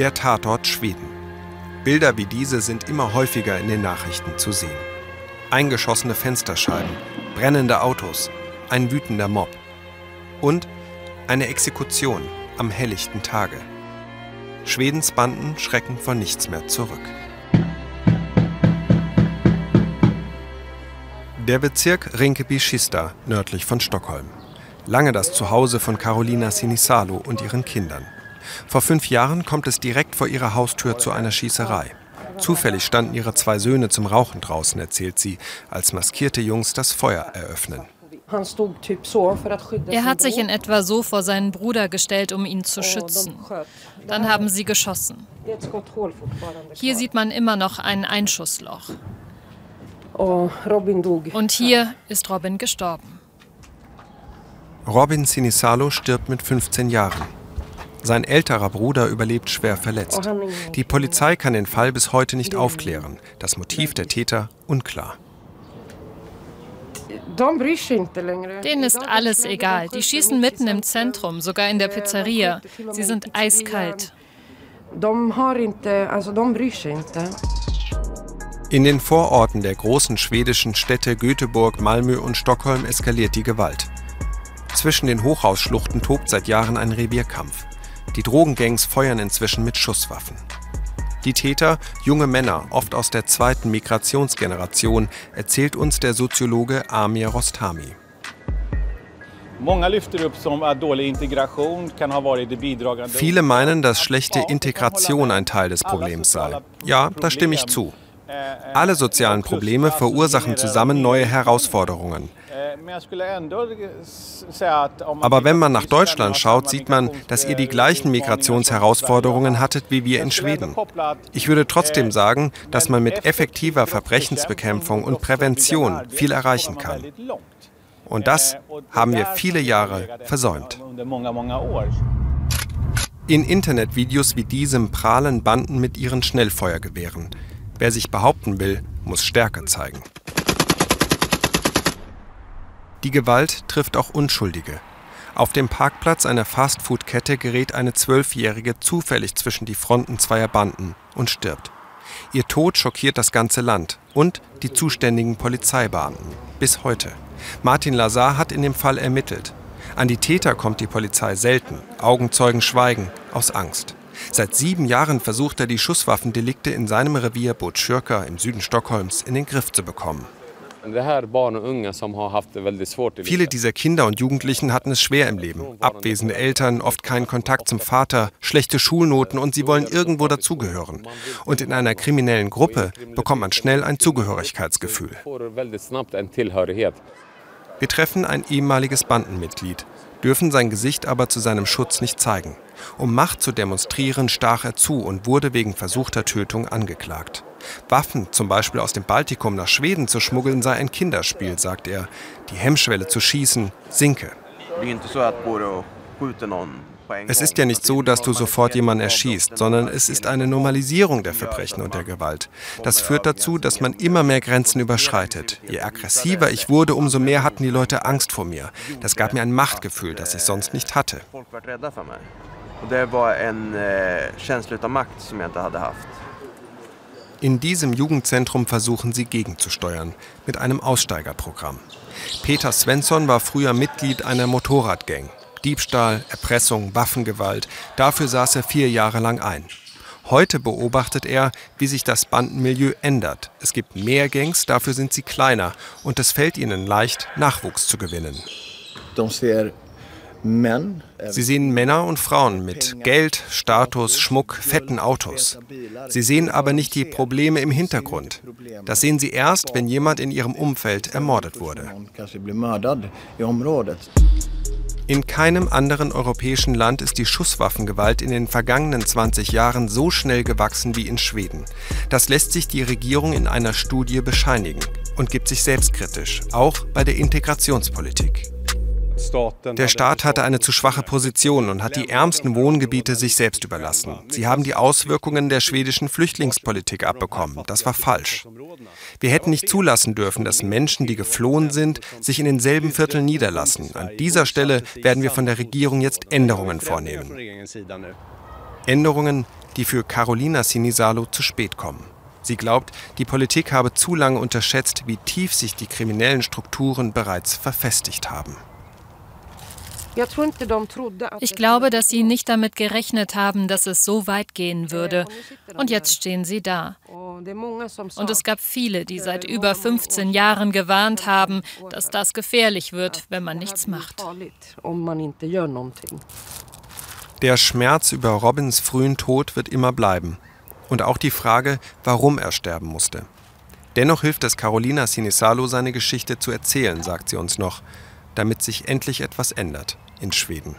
Der Tatort Schweden. Bilder wie diese sind immer häufiger in den Nachrichten zu sehen. Eingeschossene Fensterscheiben, brennende Autos, ein wütender Mob. Und eine Exekution am helllichten Tage. Schwedens Banden schrecken vor nichts mehr zurück. Der Bezirk Rinkeby-Kista nördlich von Stockholm. Lange das Zuhause von Carolina Sinisalo und ihren Kindern. Vor fünf Jahren kommt es direkt vor ihrer Haustür zu einer Schießerei. Zufällig standen ihre zwei Söhne zum Rauchen draußen, erzählt sie, als maskierte Jungs das Feuer eröffnen. Er hat sich in etwa so vor seinen Bruder gestellt, um ihn zu schützen. Dann haben sie geschossen. Hier sieht man immer noch ein Einschussloch. Und hier ist Robin gestorben. Robin Sinisalo stirbt mit 15 Jahren. Sein älterer Bruder überlebt schwer verletzt. Die Polizei kann den Fall bis heute nicht aufklären. Das Motiv der Täter unklar. Denen ist alles egal. Die schießen mitten im Zentrum, sogar in der Pizzeria. Sie sind eiskalt. In den Vororten der großen schwedischen Städte Göteborg, Malmö und Stockholm eskaliert die Gewalt. Zwischen den Hochhausschluchten tobt seit Jahren ein Revierkampf. Die Drogengangs feuern inzwischen mit Schusswaffen. Die Täter, junge Männer, oft aus der zweiten Migrationsgeneration, erzählt uns der Soziologe Amir Rostami. Viele meinen, dass schlechte Integration ein Teil des Problems sei. Ja, da stimme ich zu. Alle sozialen Probleme verursachen zusammen neue Herausforderungen. Aber wenn man nach Deutschland schaut, sieht man, dass ihr die gleichen Migrationsherausforderungen hattet wie wir in Schweden. Ich würde trotzdem sagen, dass man mit effektiver Verbrechensbekämpfung und Prävention viel erreichen kann. Und das haben wir viele Jahre versäumt. In Internetvideos wie diesem prahlen Banden mit ihren Schnellfeuergewehren. Wer sich behaupten will, muss Stärke zeigen. Die Gewalt trifft auch Unschuldige. Auf dem Parkplatz einer Fastfood-Kette gerät eine Zwölfjährige zufällig zwischen die Fronten zweier Banden und stirbt. Ihr Tod schockiert das ganze Land und die zuständigen Polizeibeamten. Bis heute. Martin Lazar hat in dem Fall ermittelt. An die Täter kommt die Polizei selten. Augenzeugen schweigen, aus Angst. Seit sieben Jahren versucht er, die Schusswaffendelikte in seinem Revier Botkyrka im Süden Stockholms in den Griff zu bekommen. Viele dieser Kinder und Jugendlichen hatten es schwer im Leben. Abwesende Eltern, oft keinen Kontakt zum Vater, schlechte Schulnoten und sie wollen irgendwo dazugehören. Und in einer kriminellen Gruppe bekommt man schnell ein Zugehörigkeitsgefühl. Wir treffen ein ehemaliges Bandenmitglied, dürfen sein Gesicht aber zu seinem Schutz nicht zeigen. Um Macht zu demonstrieren, stach er zu und wurde wegen versuchter Tötung angeklagt. Waffen, zum Beispiel aus dem Baltikum nach Schweden zu schmuggeln, sei ein Kinderspiel, sagt er. Die Hemmschwelle zu schießen sinke. Es ist ja nicht so, dass du sofort jemanden erschießt, sondern es ist eine Normalisierung der Verbrechen und der Gewalt. Das führt dazu, dass man immer mehr Grenzen überschreitet. Je aggressiver ich wurde, umso mehr hatten die Leute Angst vor mir. Das gab mir ein Machtgefühl, das ich sonst nicht hatte. Det var en eh, känsla av makt som jag inte. In diesem Jugendzentrum versuchen sie gegenzusteuern mit einem Aussteigerprogramm. Peter Svensson war früher Mitglied einer Motorradgang. Diebstahl, Erpressung, Waffengewalt, dafür saß er vier Jahre lang ein. Heute beobachtet er, wie sich das Bandenmilieu ändert. Es gibt mehr Gangs, dafür sind sie kleiner und es fällt ihnen leicht, Nachwuchs zu gewinnen. Sie sehen Männer und Frauen mit Geld, Status, Schmuck, fetten Autos. Sie sehen aber nicht die Probleme im Hintergrund. Das sehen sie erst, wenn jemand in ihrem Umfeld ermordet wurde. In keinem anderen europäischen Land ist die Schusswaffengewalt in den vergangenen 20 Jahren so schnell gewachsen wie in Schweden. Das lässt sich die Regierung in einer Studie bescheinigen und gibt sich selbstkritisch, auch bei der Integrationspolitik. Der Staat hatte eine zu schwache Position und hat die ärmsten Wohngebiete sich selbst überlassen. Sie haben die Auswirkungen der schwedischen Flüchtlingspolitik abbekommen. Das war falsch. Wir hätten nicht zulassen dürfen, dass Menschen, die geflohen sind, sich in denselben Vierteln niederlassen. An dieser Stelle werden wir von der Regierung jetzt Änderungen vornehmen. Änderungen, die für Carolina Sinisalo zu spät kommen. Sie glaubt, die Politik habe zu lange unterschätzt, wie tief sich die kriminellen Strukturen bereits verfestigt haben. Ich glaube, dass sie nicht damit gerechnet haben, dass es so weit gehen würde. Und jetzt stehen sie da. Und es gab viele, die seit über 15 Jahren gewarnt haben, dass das gefährlich wird, wenn man nichts macht. Der Schmerz über Robins frühen Tod wird immer bleiben. Und auch die Frage, warum er sterben musste. Dennoch hilft es Carolina Sinisalo, seine Geschichte zu erzählen, sagt sie uns noch damit sich endlich etwas ändert in Schweden.